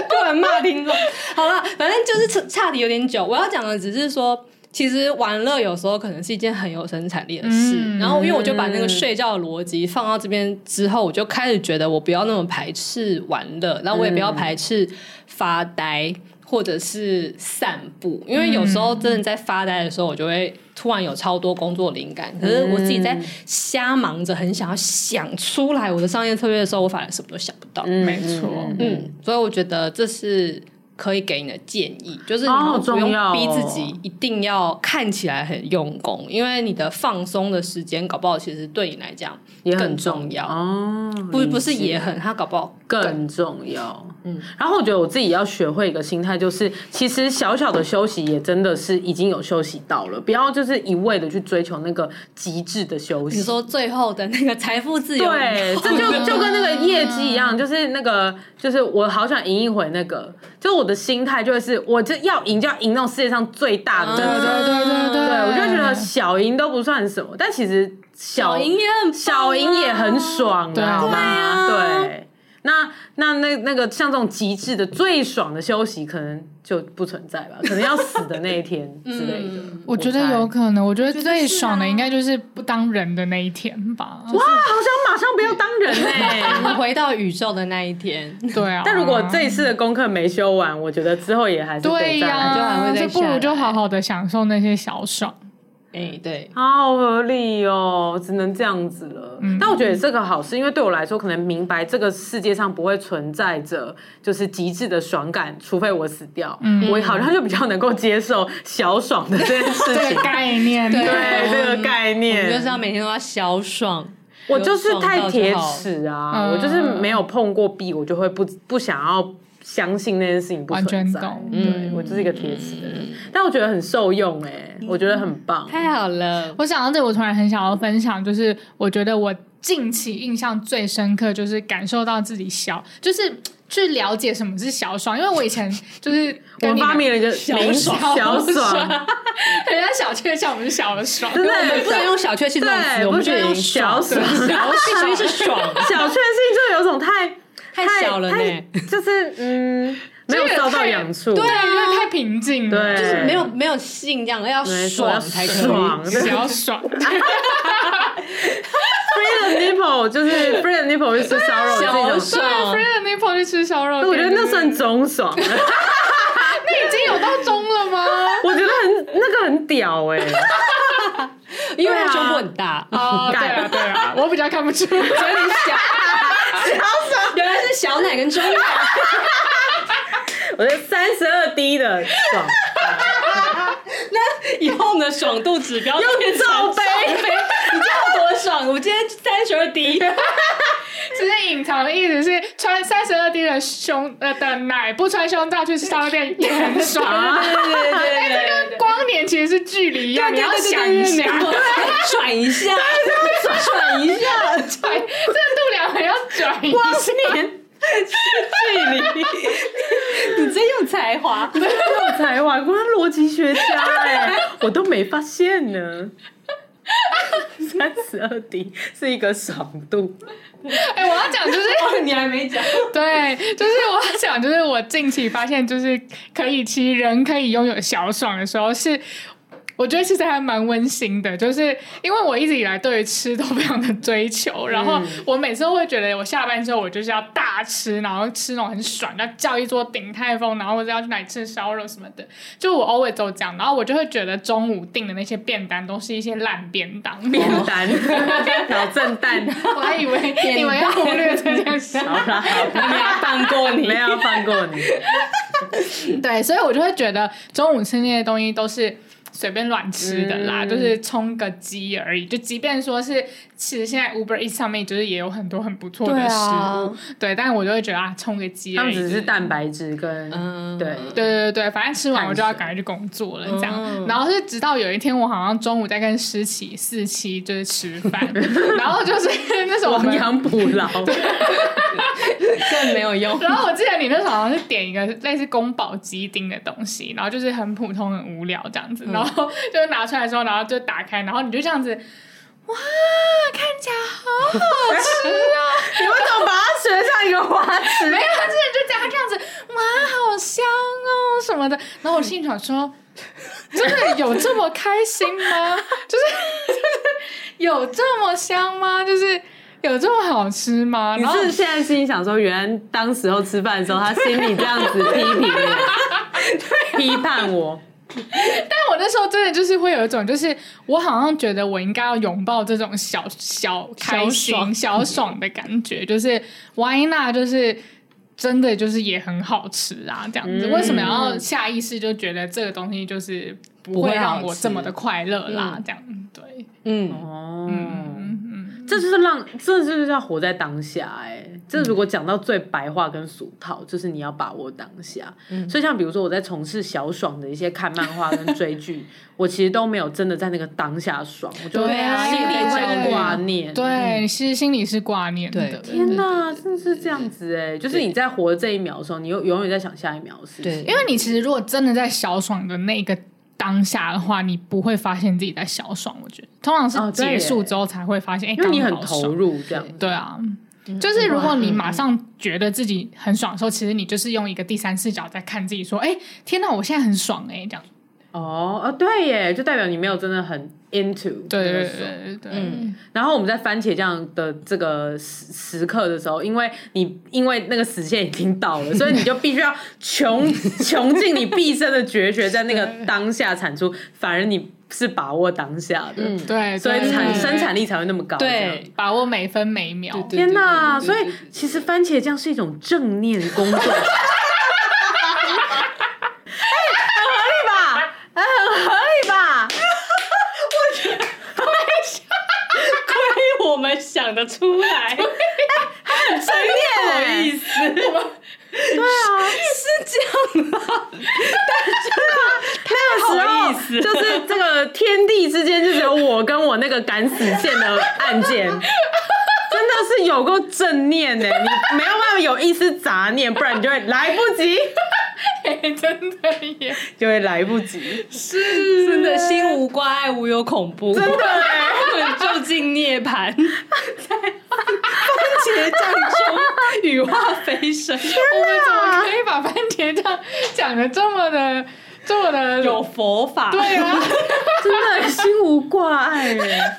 突然骂听众，好了，反正就是差差题有点久。我要讲的只是说，其实玩乐有时候可能是一件很有生产力的事。嗯、然后，因为我就把那个睡觉的逻辑放到这边之后，我就开始觉得我不要那么排斥玩乐，然后我也不要排斥发呆。或者是散步，因为有时候真的在发呆的时候，我就会突然有超多工作灵感。可是我自己在瞎忙着，很想要想出来我的商业策略的时候，我反而什么都想不到。没错，嗯，所以我觉得这是。可以给你的建议就是，你不用逼自己一定要看起来很用功，因为你的放松的时间搞不好其实对你来讲也很重要哦。不不是也很，它搞不好更重要。嗯，然后我觉得我自己要学会一个心态，就是其实小小的休息也真的是已经有休息到了，不要就是一味的去追求那个极致的休息。你说最后的那个财富自由，对，这就就跟那个业绩一样，就是那个就是我好想赢一回那个，就是我的。心态就会是，我这要赢，就要赢那种世界上最大的。对对对对对，我就觉得小赢都不算什么，但其实小赢也很小赢也很爽，对吗？对。那那那那个像这种极致的最爽的休息，可能就不存在吧？可能要死的那一天 *laughs* 之类的。我觉得有可能，我觉得最爽的应该就是不当人的那一天吧。哇，好想马上不要当人 *laughs* 哎，回到宇宙的那一天。*laughs* 对啊。但如果这一次的功课没修完，我觉得之后也还是对呀，就还会再不如就好好的享受那些小爽。哎，对，好合理哦，只能这样子了。嗯但我觉得这个好事，因为对我来说，可能明白这个世界上不会存在着就是极致的爽感，除非我死掉。嗯我好像就比较能够接受小爽的这件事情。概念，对对这个概念，们就是要每天都要小爽。我就是太铁齿啊！嗯我就是没有碰过壁，我就会不不想要相信那件事情不完存在。全懂对嗯我就是一个铁齿的人，但我觉得很受用哎、我觉得很棒。太好了，我想到这，我突然很想要分享，就是我觉得我近期印象最深刻，就是感受到自己小，就是 *tsk* 去了解什么是小爽。因为我以前就是 *laughs* 我发明了一个小爽 *laughs* 小爽爽，人家小雀叫我们是小爽，真的我们不能用小确幸这种词，我们就用小爽小确幸是爽，小确幸就有种太太小了呢，*laughs* 就是嗯，*laughs* 没有遭到痒处。对啊，因为太平静了，对就是没有没有性这样，要爽才可以。爽 *laughs* 小爽。Free the nipple 就是 free the nipple 去吃烧肉的小这种，爽 f r e e 你跑去吃烧肉，我觉得那算中爽。那已经有到中了吗？我觉得很那个很屌哎、因为他胸部很大，哦，对啊对啊，我比较看不出，所以你小。*laughs* 原来是小奶跟中奶。我觉得三十二 D 的爽，*laughs* 那以后我们的爽度指标用变成罩杯杯，你知道多爽？我今天三十二 D，其实隐藏的意思是穿三十二 D 的胸呃的奶，不穿胸罩去烧肉店也很爽。对对对对对对对。光年其实是距离一样，你要想一下，转一下，转一下，转这个度量衡要转一下。年距离你真有才华。有才华，果然逻辑学家哎、我都没发现呢。三十二 D 是一个爽度，哎、我要讲就是。你还没讲。对，就是我要讲，就是我近期发现，就是可以，其实人可以拥有小爽的时候是。我觉得其实还蛮温馨的，就是因为我一直以来对于吃都非常的追求，然后我每次都会觉得我下班之后我就是要大吃，然后吃那种很爽，要叫一桌鼎泰丰，然后或者要去哪里吃烧肉什么的，就我 always 都这样，然后我就会觉得中午订的那些便当都是一些烂便当，便当，*laughs* 脑震荡。*laughs* 我还以为你们要忽略这件事。好啦，好没有放过你没有放过你。*laughs* 对，所以我就会觉得中午吃那些东西都是随便乱吃的啦，嗯就是充个饥而已。就即便说是，其实现在 Uber Eats 上面就是也有很多很不错的食物，对,、但我就会觉得啊，充个饥而已。他们只是蛋白质跟嗯对对对对，反正吃完我就要赶快去工作了，这样。嗯然后是直到有一天，我好像中午在跟诗琪四期就是吃饭，*laughs* 然后就是那时候我们亡羊补牢。*laughs* *laughs* 更没有用。然后我记得你那时候好像是点一个类似宫保鸡丁的东西，然后就是很普通、很无聊这样子，然后就拿出来之后，然后就打开，然后你就这样子，哇，看起来好好吃啊！*laughs* 你为什么把它学像一个花痴？没有，他之前就这样这样子，哇，好香哦什么的。然后我心里想说，真的有这么开心吗？*laughs* 就是 *laughs* 就是有这么香吗？就是 *laughs* 有这么好吃吗？你然后是现在心里想说，原来当时候吃饭的时候，他心里这样子批评我，*laughs* 批判我。但我那时候真的就是会有一种，就是我好像觉得我应该要拥抱这种小小开心、小爽小爽的感觉，就是 why not？就是真的就是也很好吃啊，这样子。嗯为什么要下意识就觉得这个东西就是不会让我这么的快乐啦？这样对，嗯，哦，嗯嗯。这就是让，这就是要活在当下、欸。哎，这如果讲到最白话跟俗套，就是你要把握当下。嗯所以像比如说我在从事小爽的一些看漫画跟追剧，*laughs* 我其实都没有真的在那个当下爽，我就心里会对挂念。对，其实心里是挂念的。天哪，真的是这样子哎、欸！就是你在活的这一秒的时候，你又永远在想下一秒的事情。对因为你其实如果真的在小爽的那个当下的话，你不会发现自己在小爽。我觉得通常是结束之后才会发现，哎、因为你很刚好投。入这样。对啊，就是如果你马上觉得自己很爽的时候，其实你就是用一个第三视角在看自己，说，哎，天哪，我现在很爽哎、这样。哦，啊，对耶，就代表你没有真的很 into 对对对对对，嗯然后我们在番茄酱的这个时时刻的时候，因为你因为那个时限已经到了，*laughs* 所以你就必须要穷 *laughs* 穷尽你毕生的绝学，在那个当下产出，反而你是把握当下的，嗯对，所以产生产力才会那么高。对，把握每分每秒。天哪！所以其实番茄酱是一种正念工作，*laughs* 哎，很合理吧？哎，很合理吧？想得出来，正念不好哎。意，思，对啊，是这样啦。那个时候好意思就是这个天地之间就只有我跟我那个敢死线的案件，真的是有够正念呢，你没有办法有一丝杂念，不然你就会来不及，*laughs* 真的耶，就会来不及，是。真的心无挂碍，无有恐怖，真的哎。*laughs* 就近涅槃，在番茄酱中羽化飞升，我们怎么可以把番茄酱讲的这么的这么的有佛法。对啊，真的心无挂碍。哎，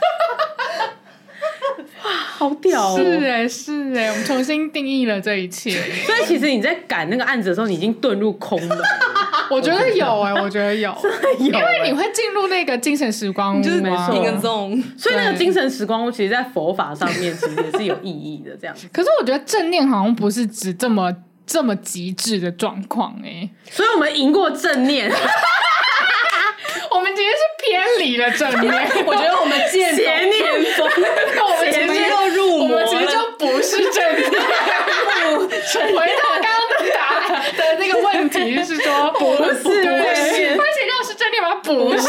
哇，*laughs* 好屌哦！是哎是哎，我们重新定义了这一切。*laughs* 所以其实你在赶那个案子的时候，你已经遁入空了。*laughs* 我觉得有哎，我觉得有，因因为你会进入那个精神时光屋就是嘛没错一个 zone，所以那个精神时光屋，其实，在佛法上面，其实也是有意义的。这样子，可是我觉得正念好像不是指这么这么极致的状况哎，所以我们赢过正念，离了正面，*laughs* 我觉得我们见邪念风，我们其我们实又入魔我们其实。就不是正面。回到刚刚的答案的那个问题是说，不 *laughs* 不是对正念番是正念吗？不是。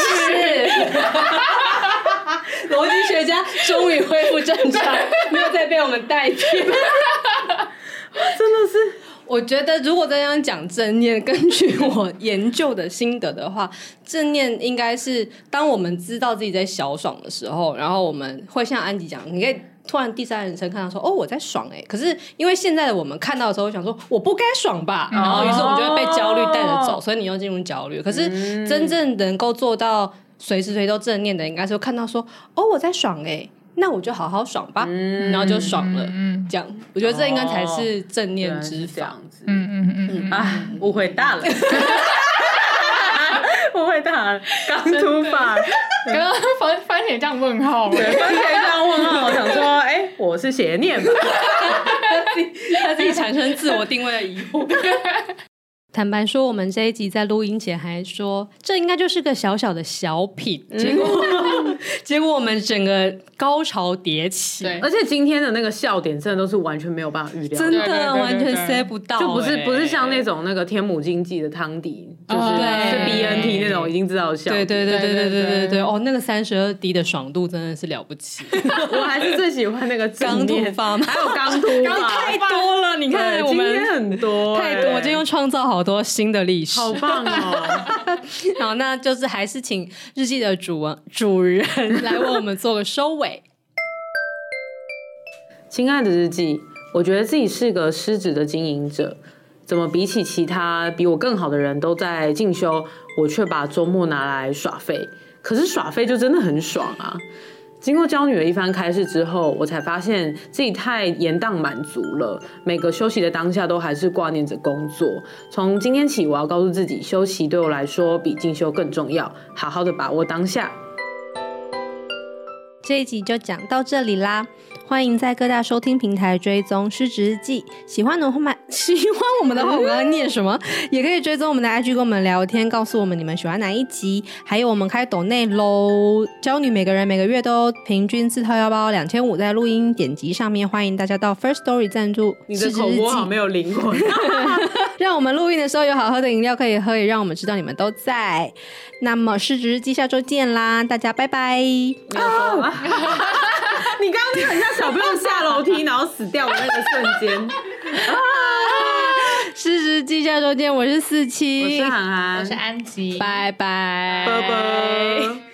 *laughs* 逻辑学家终于恢复正常，没有再被我们带偏。真的是我觉得，如果这样讲正念，根据我研究的心得的话，正念应该是当我们知道自己在小爽的时候，然后我们会像安吉讲，你可以突然第三人称看到说，哦，我在爽哎、欸。可是因为现在的我们看到的时候，想说我不该爽吧，然后于是我们就会被焦虑带着走，所以你又进入焦虑。可是真正能够做到随时随地都正念的，应该是看到说，哦，我在爽哎、欸。那我就好好爽吧，然后就爽了。嗯这样，我觉得这应该才是正念之这法。样子。嗯嗯嗯嗯，啊，误会大了，*laughs* 误会大了，刚出发。刚刚番番茄酱问号对，哎，番茄酱问号，我想说，哎，我是邪念吧？*laughs* 他自己产生自我定位的疑惑。*laughs* 坦白说，我们这一集在录音前还说，这应该就是个小小的小品，结果、*laughs* 结果我们整个高潮迭起，而且今天的那个笑点，真的都是完全没有办法预料真的，完全塞不到、就不是欸不是像那种那个天母经济的汤底，就是哦是对 BNT 那种已经知道的笑对。对对对对对对对对哦，那个三十二 D 的爽度真的是了不起，*laughs* 我还是最喜欢那个正刚念突发吗还有刚突发，太多了，你看我们今天很多太多，欸我今天又创造好多新的历史，好棒哦！*laughs* 好，那就是还是请日记的主文主人 *laughs* 来为我们做个收尾。亲爱的日记，我觉得自己是个失职的经营者，怎么比起其他比我更好的人都在进修，我却把周末拿来耍废。可是耍废就真的很爽啊！经过教女的一番开示之后，我才发现自己太延宕满足了，每个休息的当下都还是挂念着工作。从今天起，我要告诉自己，休息对我来说比进修更重要，好好的把握当下。这一集就讲到这里啦，欢迎在各大收听平台追踪《失职日记》。喜欢的话，*laughs* 喜欢我们的话，我刚刚念什么？也可以追踪我们的 IG，跟我们聊天，告诉我们你们喜欢哪一集。还有我们开抖内喽，教女每个人每个月都平均自掏腰包两千五在录音点击上面，欢迎大家到 First Story 赞助。你的口播好没有灵魂。*laughs* 让我们录音的时候有好喝的饮料可以喝，也让我们知道你们都在。那么失职日记下周见啦，大家拜拜。*laughs* 你刚刚那个很像小朋友下楼梯然后死掉的那个瞬间。啊！*laughs* 事实记下周见，我是四七，我是涵涵，我是安吉，拜拜，拜拜。